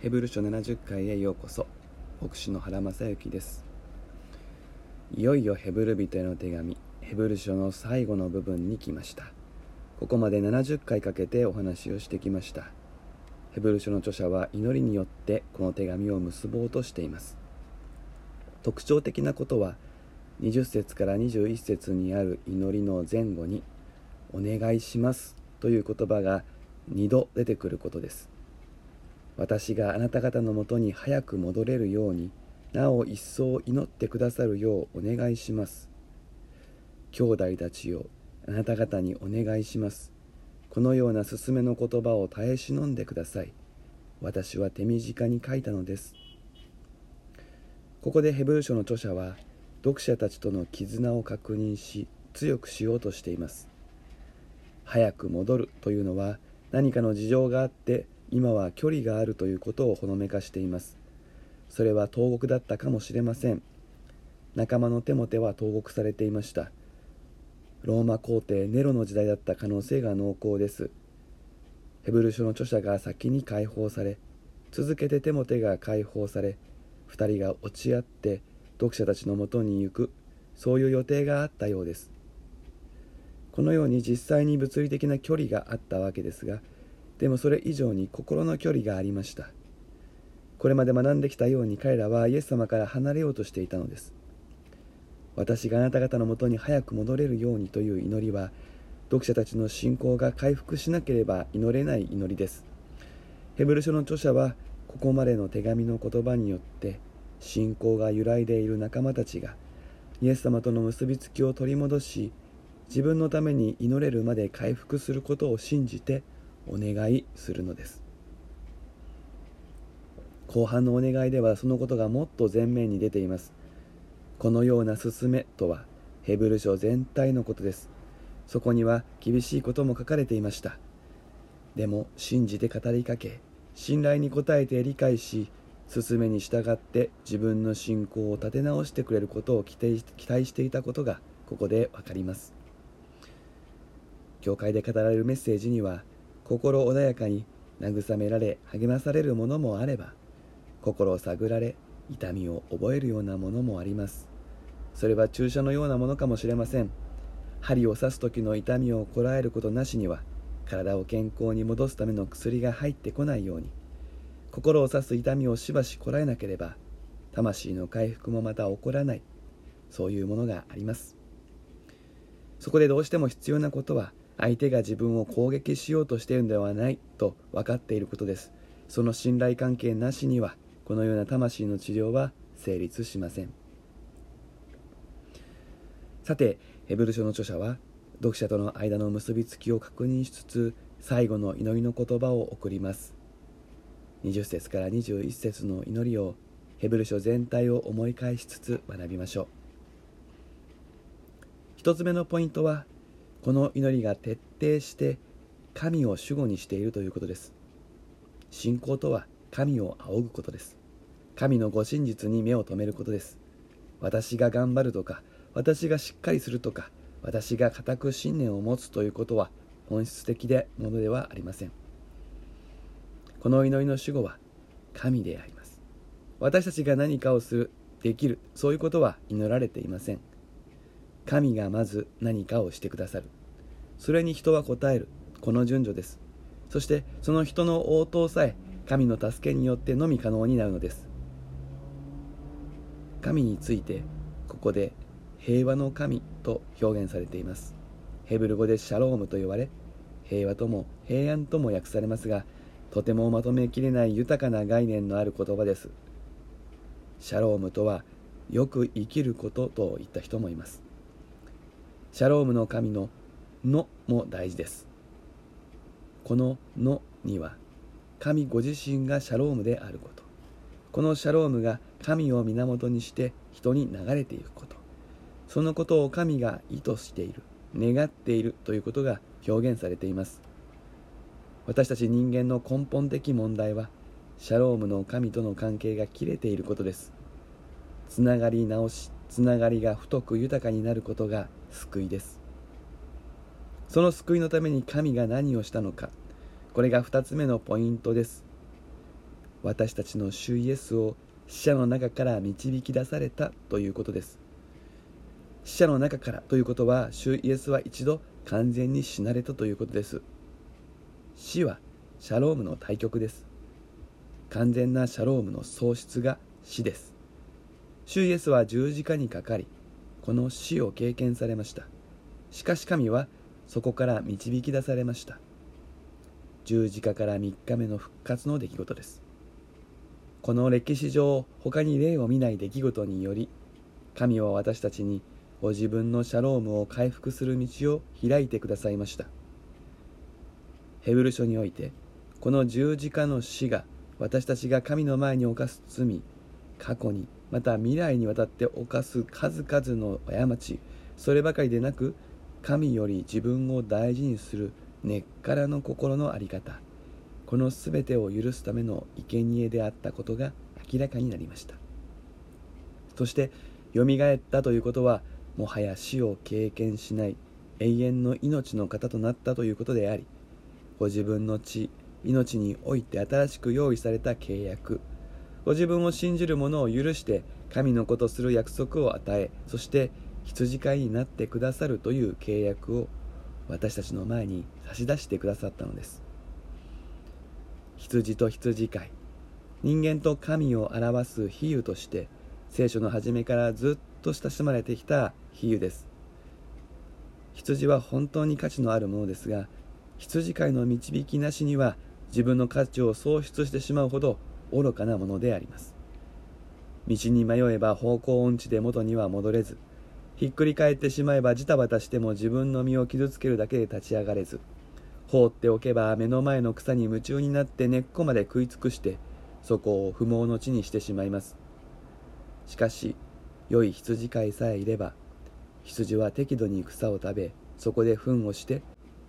ヘブル書70回へようこそ。牧師の原正幸です。いよいよヘブル人への手紙ヘブル書の最後の部分に来ました。ここまで70回かけてお話をしてきました。ヘブル書の著者は祈りによってこの手紙を結ぼうとしています。特徴的なことは20節から21節にある祈りの前後に「お願いします」という言葉が2度出てくることです。私があなた方のもとに早く戻れるようになお一層祈ってくださるようお願いします。兄弟たちよあなた方にお願いします。このような勧めの言葉を耐え忍んでください。私は手短に書いたのです。ここでヘブル書の著者は読者たちとの絆を確認し強くしようとしています。早く戻るというのは何かの事情があって今は距離があるということをほのめかしています。それは投獄だったかもしれません。仲間の手も手は投獄されていました。ローマ皇帝ネロの時代だった可能性が濃厚です。ヘブル書の著者が先に解放され続けて手も手が解放され2人が落ち合って読者たちのもとに行くそういう予定があったようです。このように実際に物理的な距離があったわけですがでもそれ以上に心の距離がありました。これまで学んできたように彼らはイエス様から離れようとしていたのです。私があなた方のもとに早く戻れるようにという祈りは読者たちの信仰が回復しなければ祈れない祈りです。ヘブル書の著者はここまでの手紙の言葉によって信仰が揺らいでいる仲間たちがイエス様との結びつきを取り戻し自分のために祈れるまで回復することを信じてお願いするのです。後半のお願いではそのことがもっと前面に出ています。このような勧めとはヘブル書全体のことです。そこには厳しいことも書かれていました。でも信じて語りかけ信頼に応えて理解し勧めに従って自分の信仰を立て直してくれることを期待していたことがここで分かります。教会で語られるメッセージには心穏やかに慰められ励まされるものもあれば心を探られ痛みを覚えるようなものもあります。それは注射のようなものかもしれません。針を刺す時の痛みをこらえることなしには体を健康に戻すための薬が入ってこないように心を刺す痛みをしばしこらえなければ魂の回復もまた起こらない。そういうものがあります。そこでどうしても必要なことは相手が自分を攻撃しようとしているのではないと分かっていることです。その信頼関係なしにはこのような魂の治療は成立しません。さてヘブル書の著者は読者との間の結びつきを確認しつつ最後の祈りの言葉を送ります。20節から21節の祈りをヘブル書全体を思い返しつつ学びましょう。一つ目のポイントはこの祈りが徹底して神を主語にしているということです。信仰とは神を仰ぐことです。神のご真実に目を留めることです。私が頑張るとか私がしっかりするとか私が固く信念を持つということは本質的でものではありません。この祈りの主語は神であります。私たちが何かをするできるそういうことは祈られていません。神がまず何かをしてくださる。それに人は応える。この順序です。そしてその人の応答さえ神の助けによってのみ可能になるのです。神についてここで平和の神と表現されています。ヘブル語でシャロームと言われ平和とも平安とも訳されますがとてもまとめきれない豊かな概念のある言葉です。シャロームとはよく生きることと言った人もいます。シャロームの神の「の」も大事です。この「の」には神ご自身がシャロームであること。このシャロームが神を源にして人に流れていくこと。そのことを神が意図している。願っているということが表現されています。私たち人間の根本的問題はシャロームの神との関係が切れていることです。つながり直しつながりが太く豊かになることが救いです。その救いのために神が何をしたのか。これが2つ目のポイントです。私たちの主イエスを死者の中から導き出されたということです。死者の中からということは主イエスは一度完全に死なれたということです。死はシャロームの対極です。完全なシャロームの喪失が死です。主イエスは十字架にかかりこの死を経験されました。しかし神はそこから導き出されました。十字架から3日目の復活の出来事です。この歴史上他に例を見ない出来事により神は私たちにご自分のシャロームを回復する道を開いてくださいました。ヘブル書においてこの十字架の死が私たちが神の前に犯す罪過去にまた未来にわたって犯す数々の過ちそればかりでなく神より自分を大事にする根っからの心の在り方。この全てを許すための生贄であったことが明らかになりました。そしてよみがえったということはもはや死を経験しない永遠の命の方となったということでありご自分の血命において新しく用意された契約ご自分を信じる者を許して神の子とする約束を与えそして羊飼いになってくださるという契約を私たちの前に差し出してくださったのです。羊と羊飼い人間と神を表す比喩として聖書の初めからずっと親しまれてきた比喩です。羊は本当に価値のあるものですが羊飼いの導きなしには自分の価値を喪失してしまうほど愚かなものであります。道に迷えば方向音痴で元には戻れずひっくり返ってしまえばジタバタしても自分の身を傷つけるだけで立ち上がれず放っておけば目の前の草に夢中になって根っこまで食い尽くしてそこを不毛の地にしてしまいます。しかし良い羊飼いさえいれば羊は適度に草を食べそこで糞をして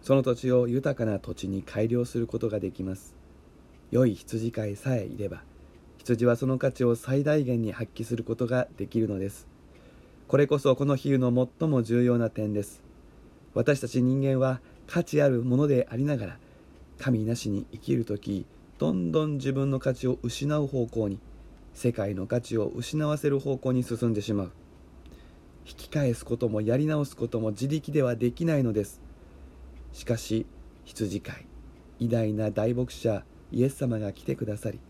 その土地を豊かな土地に改良することができます。良い羊飼いさえいれば羊はその価値を最大限に発揮することができるのです。これこそこの比喩の最も重要な点です。私たち人間は価値あるものでありながら神なしに生きる時どんどん自分の価値を失う方向に世界の価値を失わせる方向に進んでしまう。引き返すこともやり直すことも自力ではできないのです。しかし羊飼い偉大な大牧者イエス様が来てくださり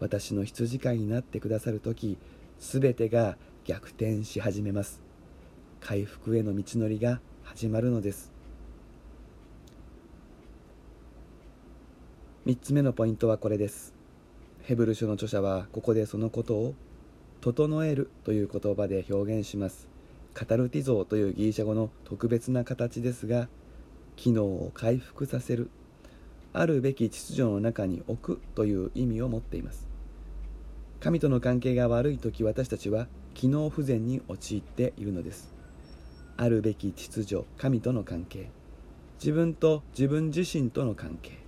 私の羊飼いになってくださる時全てが逆転し始めます。回復への道のりが始まるのです。3つ目のポイントはこれです。ヘブル書の著者はここでそのことを「整える」という言葉で表現します。カタルティゾーというギリシャ語の特別な形ですが機能を回復させるあるべき秩序の中に置くという意味を持っています。神との関係が悪い時私たちは機能不全に陥っているのです。あるべき秩序神との関係。自分と自分自身との関係。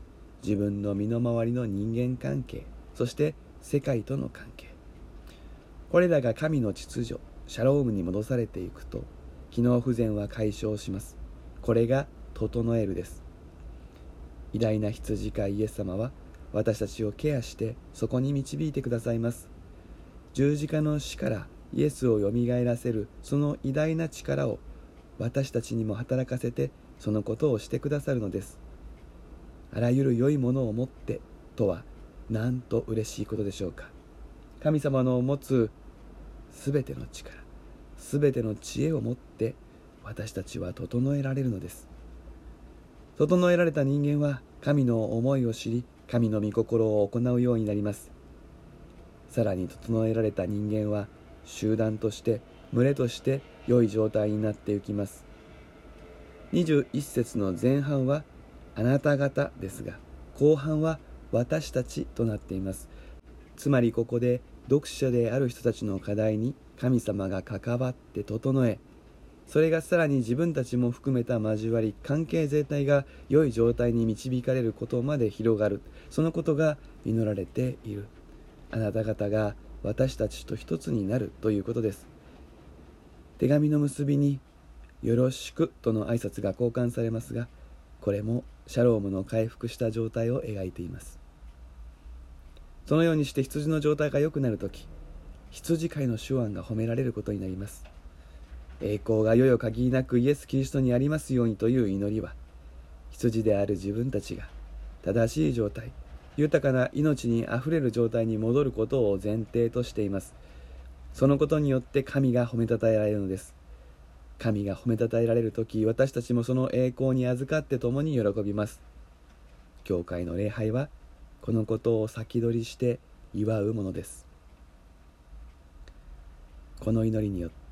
自分の身の回りの人間関係。そして世界との関係。これらが神の秩序シャロームに戻されていくと機能不全は解消します。これが整えるです。偉大な羊飼いイエス様は私たちをケアしてそこに導いてくださいます。十字架の死からイエスをよみがえらせるその偉大な力を私たちにも働かせてそのことをしてくださるのです。あらゆる良いものを持ってとはなんと嬉しいことでしょうか。神様の持つすべての力すべての知恵を持って私たちは整えられるのです。整えられた人間は神の思いを知り神の御心を行うようになります。さらに整えられた人間は集団として群れとして良い状態になっていきます。21節の前半はあなた方ですが後半は私たちとなっています。つまりここで読者である人たちの課題に神様が関わって整えそれがさらに自分たちも含めた交わり関係全体が良い状態に導かれることまで広がる。そのことが祈られている。あなた方が私たちと一つになるということです。手紙の結びに「よろしく」との挨拶が交換されますがこれもシャロームの回復した状態を描いています。そのようにして羊の状態が良くなるとき羊飼いの手腕が褒められることになります。栄光が世よ限りなくイエス・キリストにありますようにという祈りは羊である自分たちが正しい状態豊かな命にあふれる状態に戻ることを前提としています。そのことによって神が褒めたたえられるのです。神が褒めたたえられる時私たちもその栄光に預かって共に喜びます。教会の礼拝はこのことを先取りして祝うものです。この祈りによって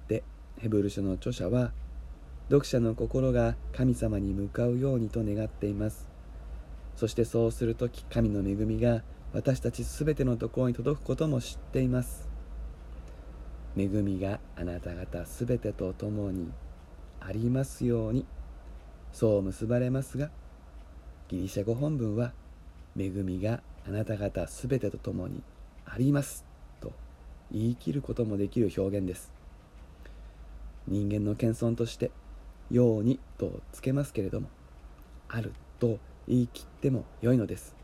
ヘブル書の著者は読者の心が神様に向かうようにと願っています。そしてそうする時神の恵みが私たちすべてのところに届くことも知っています。恵みがあなた方すべてと共にありますようにそう結ばれますがギリシャ語本文は恵みがあなた方すべてと共にありますと言い切ることもできる表現です。人間の謙遜としてようにとつけますけれどもあると言い切ってもよいのです。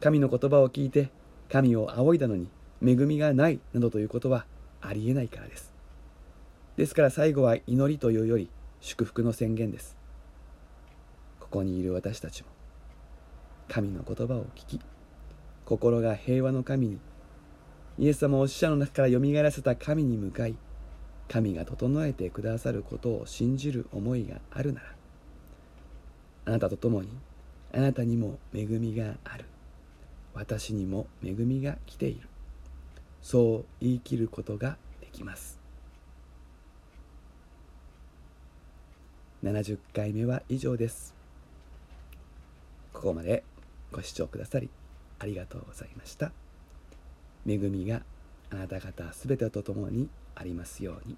神の言葉を聞いて神を仰いだのに恵みがないなどということはありえないからです。ですから最後は祈りというより祝福の宣言です。ここにいる私たちも神の言葉を聞き心が平和の神にイエス様を死者の中からよみがえらせた神に向かい神が整えてくださることを信じる思いがあるならあなたと共にあなたにも恵みがある。私にも恵みが来ている。そう言い切ることができます。70回目は以上です。ここまでご視聴くださりありがとうございました。恵みがあなた方すべてと共にありますように。